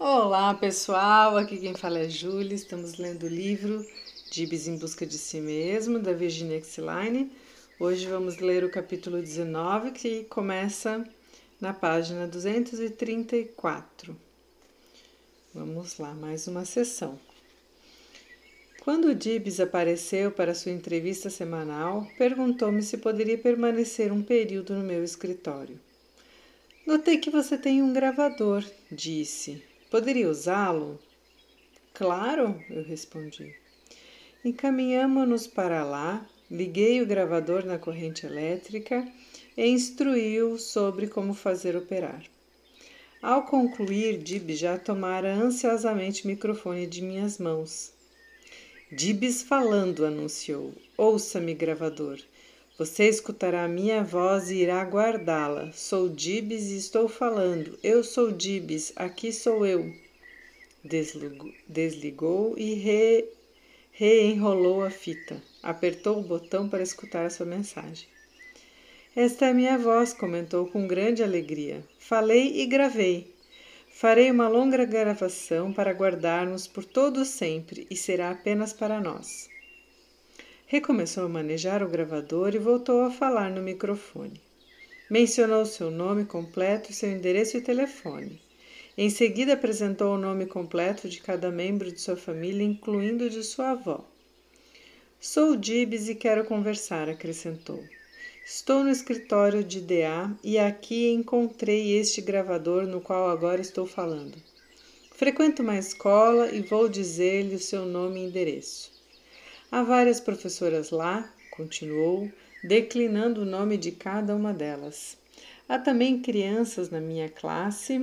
Olá pessoal, aqui quem fala é Júlia. Estamos lendo o livro Dibs em Busca de Si Mesmo, da Virginia Exline. Hoje vamos ler o capítulo 19, que começa na página 234. Vamos lá, mais uma sessão. Quando Dibs apareceu para sua entrevista semanal, perguntou-me se poderia permanecer um período no meu escritório. Notei que você tem um gravador, disse. Poderia usá-lo? Claro, eu respondi. Encaminhamo-nos para lá, liguei o gravador na corrente elétrica e instruí-o sobre como fazer operar. Ao concluir, Dib já tomara ansiosamente o microfone de minhas mãos. Dibs falando, anunciou. Ouça-me, gravador. Você escutará a minha voz e irá guardá-la. Sou Dibs e estou falando. Eu sou Dibs, aqui sou eu. Desligou, desligou e re, reenrolou a fita. Apertou o botão para escutar a sua mensagem. Esta é minha voz, comentou com grande alegria. Falei e gravei. Farei uma longa gravação para guardarmos por todo sempre e será apenas para nós. Recomeçou a manejar o gravador e voltou a falar no microfone. Mencionou seu nome completo, seu endereço e telefone. Em seguida, apresentou o nome completo de cada membro de sua família, incluindo o de sua avó. Sou Dibs e quero conversar, acrescentou. Estou no escritório de DA e aqui encontrei este gravador no qual agora estou falando. Frequento uma escola e vou dizer-lhe o seu nome e endereço. Há várias professoras lá, continuou, declinando o nome de cada uma delas. Há também crianças na minha classe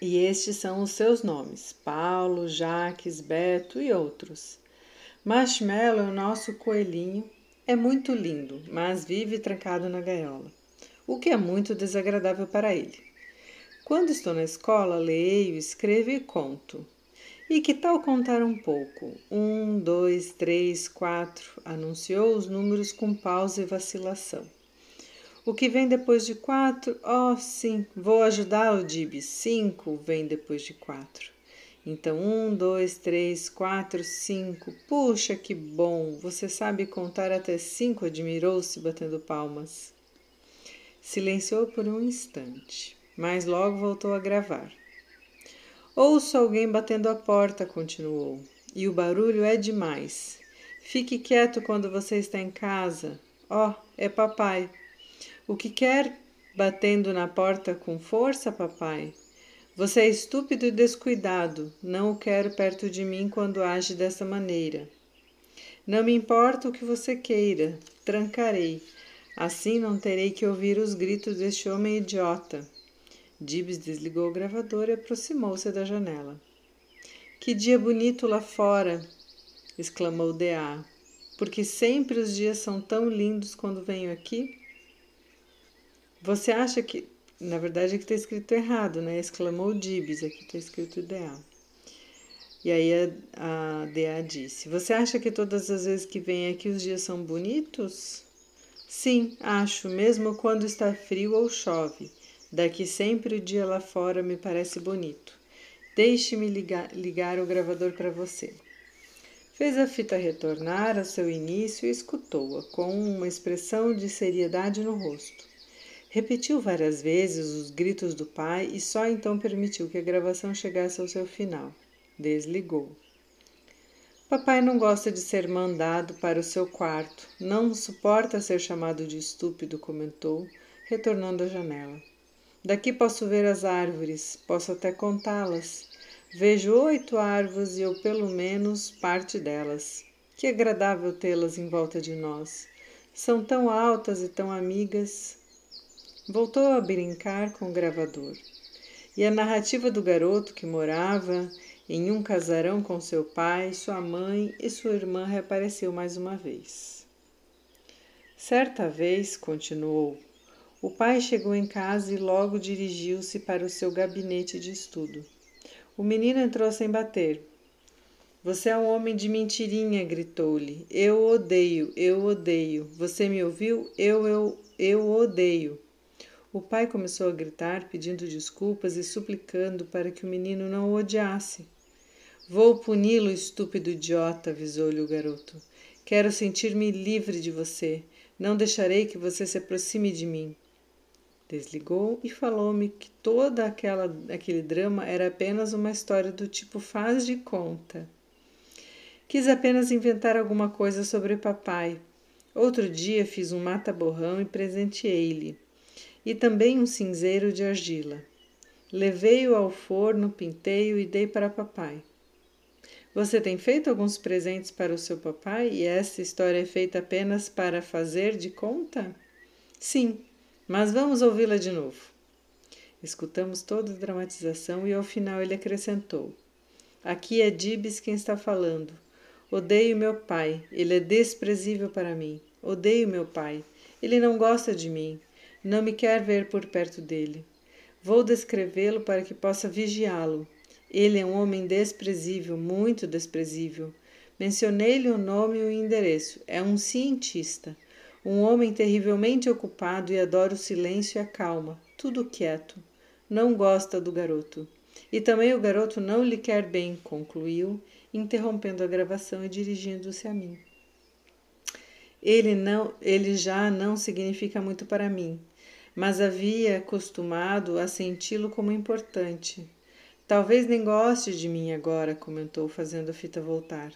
e estes são os seus nomes: Paulo, Jaques, Beto e outros. Marshmallow, o nosso coelhinho, é muito lindo, mas vive trancado na gaiola, o que é muito desagradável para ele. Quando estou na escola, leio, escrevo e conto. E que tal contar um pouco? Um, dois, três, quatro, anunciou os números com pausa e vacilação. O que vem depois de quatro? Oh, sim, vou ajudar o Dib. Cinco vem depois de quatro. Então, um, dois, três, quatro, cinco. Puxa, que bom! Você sabe contar até cinco, admirou-se, batendo palmas. Silenciou por um instante, mas logo voltou a gravar. Ouço alguém batendo a porta, continuou. E o barulho é demais. Fique quieto quando você está em casa. Oh, é papai. O que quer batendo na porta com força, papai? Você é estúpido e descuidado. Não o quero perto de mim quando age dessa maneira. Não me importa o que você queira. Trancarei. Assim não terei que ouvir os gritos deste homem idiota. Dibs desligou o gravador e aproximou-se da janela. Que dia bonito lá fora! exclamou D.A. Porque sempre os dias são tão lindos quando venho aqui? Você acha que. Na verdade, aqui está escrito errado, né? Exclamou Dibs, aqui está escrito D.A. E aí a, a D.A. disse: Você acha que todas as vezes que vem aqui os dias são bonitos? Sim, acho, mesmo quando está frio ou chove. Daqui sempre o dia lá fora me parece bonito. Deixe-me ligar, ligar o gravador para você. Fez a fita retornar ao seu início e escutou-a com uma expressão de seriedade no rosto. Repetiu várias vezes os gritos do pai e só então permitiu que a gravação chegasse ao seu final. Desligou. Papai não gosta de ser mandado para o seu quarto, não suporta ser chamado de estúpido, comentou, retornando à janela. Daqui posso ver as árvores, posso até contá-las. Vejo oito árvores e eu, pelo menos, parte delas. Que agradável tê-las em volta de nós. São tão altas e tão amigas. Voltou a brincar com o gravador. E a narrativa do garoto que morava em um casarão com seu pai, sua mãe e sua irmã reapareceu mais uma vez. Certa vez, continuou, o pai chegou em casa e logo dirigiu-se para o seu gabinete de estudo. O menino entrou sem bater. Você é um homem de mentirinha, gritou-lhe. Eu odeio, eu odeio. Você me ouviu? Eu, eu, eu odeio. O pai começou a gritar, pedindo desculpas e suplicando para que o menino não o odiasse. Vou puni-lo, estúpido idiota, avisou-lhe o garoto. Quero sentir-me livre de você. Não deixarei que você se aproxime de mim. Desligou e falou-me que toda aquela aquele drama era apenas uma história do tipo faz de conta. Quis apenas inventar alguma coisa sobre papai. Outro dia fiz um mata-borrão e presenteei-lhe e também um cinzeiro de argila. Levei-o ao forno, pintei-o e dei para papai. Você tem feito alguns presentes para o seu papai e esta história é feita apenas para fazer de conta? Sim, mas vamos ouvi-la de novo. Escutamos toda a dramatização e ao final ele acrescentou: Aqui é Dibs quem está falando. Odeio meu pai, ele é desprezível para mim. Odeio meu pai, ele não gosta de mim. Não me quer ver por perto dele. Vou descrevê-lo para que possa vigiá-lo. Ele é um homem desprezível, muito desprezível. Mencionei-lhe o nome e o endereço. É um cientista, um homem terrivelmente ocupado e adora o silêncio e a calma, tudo quieto. Não gosta do garoto. E também o garoto não lhe quer bem, concluiu, interrompendo a gravação e dirigindo-se a mim. Ele não, ele já não significa muito para mim mas havia acostumado a senti-lo como importante. Talvez nem goste de mim agora, comentou, fazendo a fita voltar.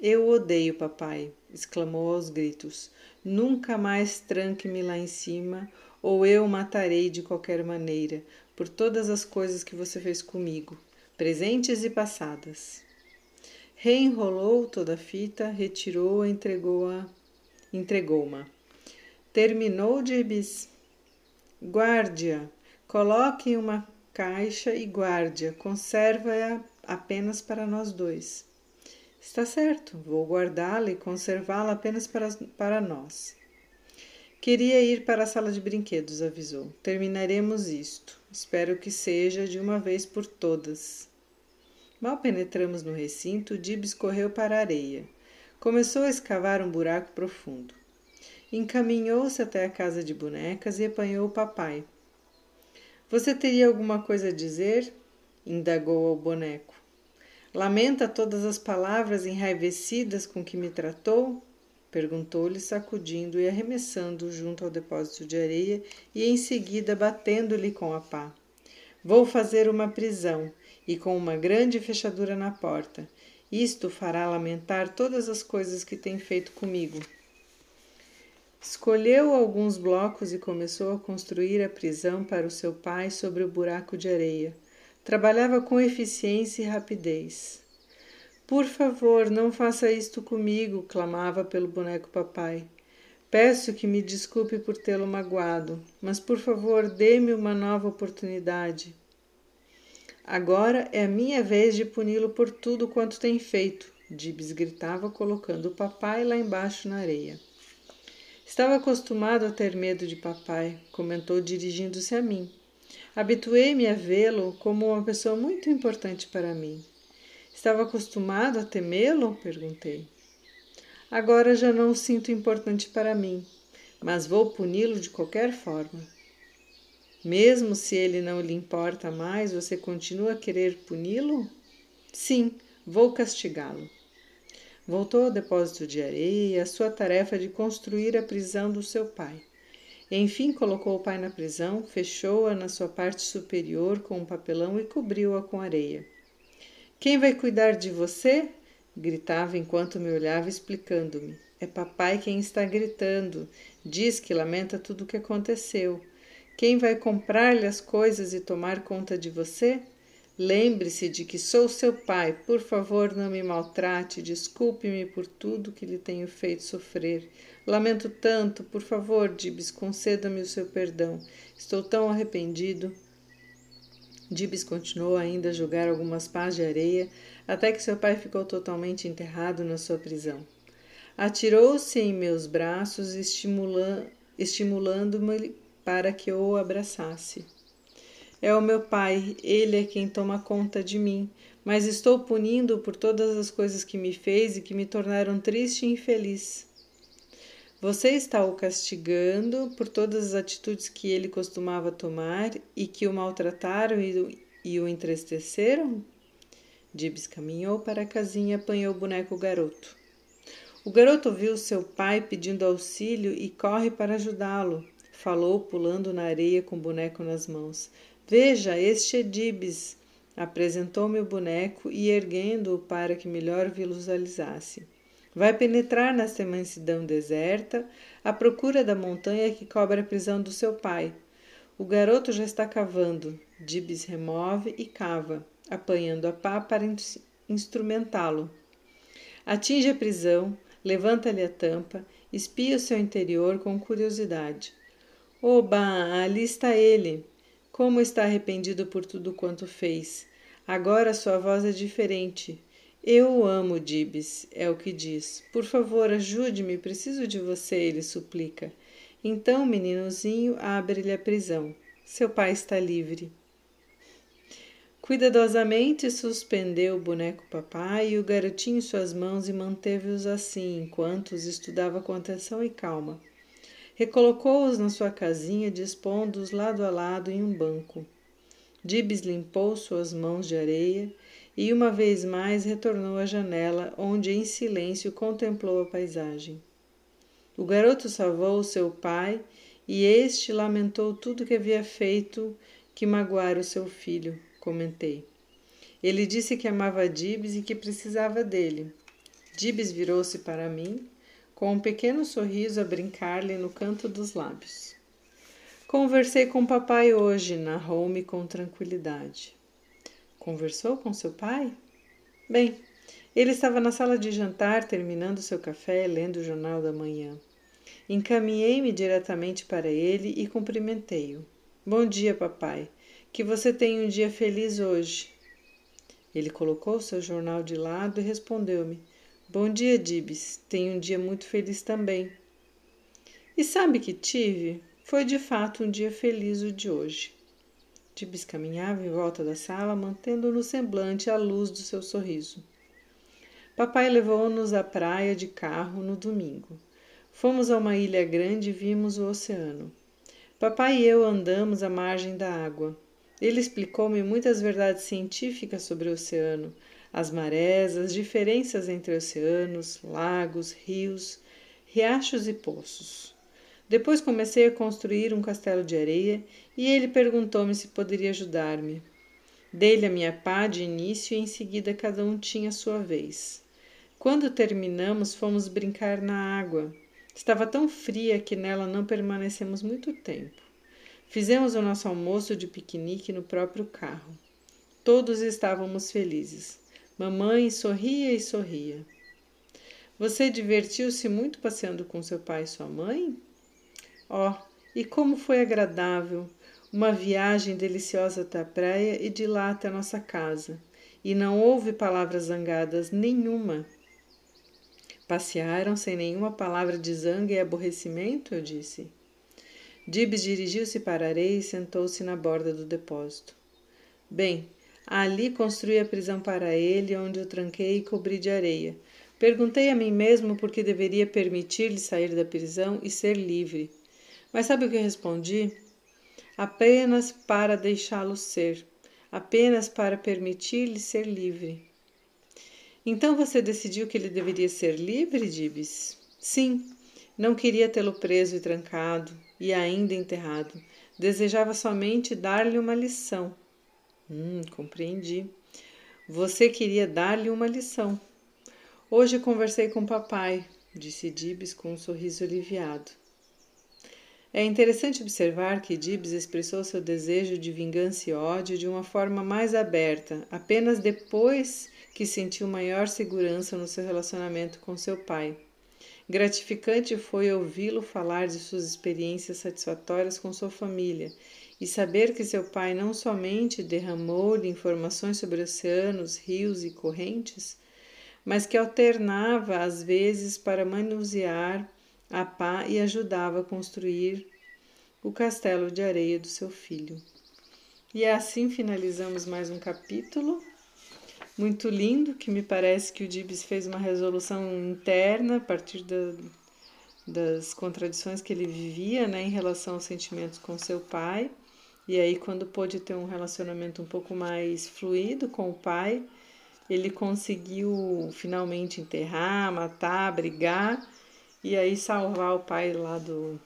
Eu odeio papai, exclamou aos gritos. Nunca mais tranque-me lá em cima, ou eu matarei de qualquer maneira, por todas as coisas que você fez comigo, presentes e passadas. Reenrolou toda a fita, retirou-a, entregou-a, entregou-ma. Terminou de Guarde-a. Coloque em uma caixa e guarde-a. Conserva-a apenas para nós dois. Está certo, vou guardá-la e conservá-la apenas para, para nós. Queria ir para a sala de brinquedos, avisou. Terminaremos isto. Espero que seja de uma vez por todas. Mal penetramos no recinto, Dibs correu para a areia. Começou a escavar um buraco profundo. Encaminhou-se até a casa de bonecas e apanhou o papai. Você teria alguma coisa a dizer? indagou ao boneco. Lamenta todas as palavras enraivecidas com que me tratou? perguntou-lhe, sacudindo e arremessando junto ao depósito de areia e em seguida batendo-lhe com a pá. Vou fazer uma prisão e com uma grande fechadura na porta. Isto fará lamentar todas as coisas que tem feito comigo. Escolheu alguns blocos e começou a construir a prisão para o seu pai sobre o buraco de areia. Trabalhava com eficiência e rapidez. Por favor, não faça isto comigo, clamava pelo boneco papai. Peço que me desculpe por tê-lo magoado, mas por favor, dê-me uma nova oportunidade. Agora é a minha vez de puni-lo por tudo quanto tem feito, Dibs gritava, colocando o papai lá embaixo na areia. Estava acostumado a ter medo de papai, comentou dirigindo-se a mim. Habituei-me a vê-lo como uma pessoa muito importante para mim. Estava acostumado a temê-lo? perguntei. Agora já não o sinto importante para mim, mas vou puni-lo de qualquer forma. Mesmo se ele não lhe importa mais, você continua a querer puni-lo? Sim, vou castigá-lo. Voltou ao depósito de areia à sua tarefa de construir a prisão do seu pai. Enfim, colocou o pai na prisão, fechou-a na sua parte superior com um papelão e cobriu-a com areia. Quem vai cuidar de você? gritava enquanto me olhava, explicando-me. É papai quem está gritando. Diz que lamenta tudo o que aconteceu. Quem vai comprar-lhe as coisas e tomar conta de você? Lembre-se de que sou seu pai. Por favor, não me maltrate. Desculpe-me por tudo que lhe tenho feito sofrer. Lamento tanto. Por favor, Dibs, conceda-me o seu perdão. Estou tão arrependido. Dibs continuou ainda a jogar algumas pás de areia até que seu pai ficou totalmente enterrado na sua prisão. Atirou-se em meus braços, estimulando-me para que eu o abraçasse. É o meu pai, ele é quem toma conta de mim, mas estou punindo por todas as coisas que me fez e que me tornaram triste e infeliz. Você está o castigando por todas as atitudes que ele costumava tomar e que o maltrataram e, o entristeceram? Dibs caminhou para a casinha e apanhou o boneco garoto. O garoto viu seu pai pedindo auxílio e corre para ajudá-lo. Falou, pulando na areia com o boneco nas mãos. Veja, este é Dibs. Apresentou-me o boneco e erguendo-o para que melhor visualizasse. Vai penetrar nesta imensidão deserta à procura da montanha que cobre a prisão do seu pai. O garoto já está cavando. Dibs remove e cava, apanhando a pá para instrumentá-lo. Atinge a prisão, levanta-lhe a tampa, espia o seu interior com curiosidade. Oba, ali está ele! Como está arrependido por tudo quanto fez! Agora sua voz é diferente. Eu o amo, Dibs, é o que diz. Por favor, ajude-me, preciso de você, ele suplica. Então meninozinho abre-lhe a prisão. Seu pai está livre. Cuidadosamente suspendeu o boneco papai e o garotinho em suas mãos e manteve-os assim enquanto os estudava com atenção e calma. Recolocou-os na sua casinha, dispondo-os lado a lado em um banco. Dibs limpou suas mãos de areia e uma vez mais retornou à janela, onde em silêncio contemplou a paisagem. O garoto salvou seu pai e este lamentou tudo que havia feito que magoara o seu filho comentei. Ele disse que amava Dibs e que precisava dele. Dibs virou-se para mim, com um pequeno sorriso a brincar-lhe no canto dos lábios. Conversei com papai hoje, narrou-me com tranquilidade. Conversou com seu pai? Bem, ele estava na sala de jantar, terminando seu café, lendo o jornal da manhã. Encaminhei-me diretamente para ele e cumprimentei-o. Bom dia, papai. Que você tenha um dia feliz hoje. Ele colocou seu jornal de lado e respondeu-me: Bom dia, Dibs. Tenho um dia muito feliz também. E sabe que tive? Foi de fato um dia feliz o de hoje. Dibs caminhava em volta da sala, mantendo no semblante a luz do seu sorriso. Papai levou-nos à praia de carro no domingo. Fomos a uma ilha grande e vimos o oceano. Papai e eu andamos à margem da água. Ele explicou-me muitas verdades científicas sobre o oceano, as marés, as diferenças entre oceanos, lagos, rios, riachos e poços. Depois comecei a construir um castelo de areia e ele perguntou-me se poderia ajudar-me. Dei-lhe a minha pá de início e em seguida cada um tinha a sua vez. Quando terminamos, fomos brincar na água. Estava tão fria que nela não permanecemos muito tempo. Fizemos o nosso almoço de piquenique no próprio carro. Todos estávamos felizes. Mamãe sorria e sorria. Você divertiu-se muito passeando com seu pai e sua mãe? Oh, e como foi agradável! Uma viagem deliciosa até a praia e de lá até a nossa casa. E não houve palavras zangadas nenhuma. Passearam sem nenhuma palavra de zanga e aborrecimento? Eu disse. Dibs dirigiu-se para a areia e sentou-se na borda do depósito. Bem, ali construí a prisão para ele, onde o tranquei e cobri de areia. Perguntei a mim mesmo por que deveria permitir-lhe sair da prisão e ser livre. Mas sabe o que respondi? Apenas para deixá-lo ser, apenas para permitir-lhe ser livre. Então você decidiu que ele deveria ser livre, Dibs? Sim, não queria tê-lo preso e trancado, e ainda enterrado. Desejava somente dar-lhe uma lição. Hum, compreendi. Você queria dar-lhe uma lição. Hoje conversei com papai, disse Dibs com um sorriso aliviado. É interessante observar que Dibs expressou seu desejo de vingança e ódio de uma forma mais aberta, apenas depois que sentiu maior segurança no seu relacionamento com seu pai. Gratificante foi ouvi-lo falar de suas experiências satisfatórias com sua família e saber que seu pai não somente derramou-lhe informações sobre oceanos, rios e correntes, mas que alternava às vezes para manusear a pá e ajudava a construir o castelo de areia do seu filho. E assim finalizamos mais um capítulo muito lindo, que me parece que o Dibs fez uma resolução interna a partir da, das contradições que ele vivia né, em relação aos sentimentos com seu pai. E aí, quando pôde ter um relacionamento um pouco mais fluido com o pai, ele conseguiu finalmente enterrar, matar, brigar e aí salvar o pai lá do,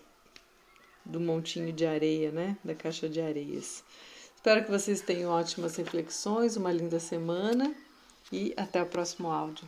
do montinho de areia, né? Da caixa de areias. Espero que vocês tenham ótimas reflexões, uma linda semana e até o próximo áudio.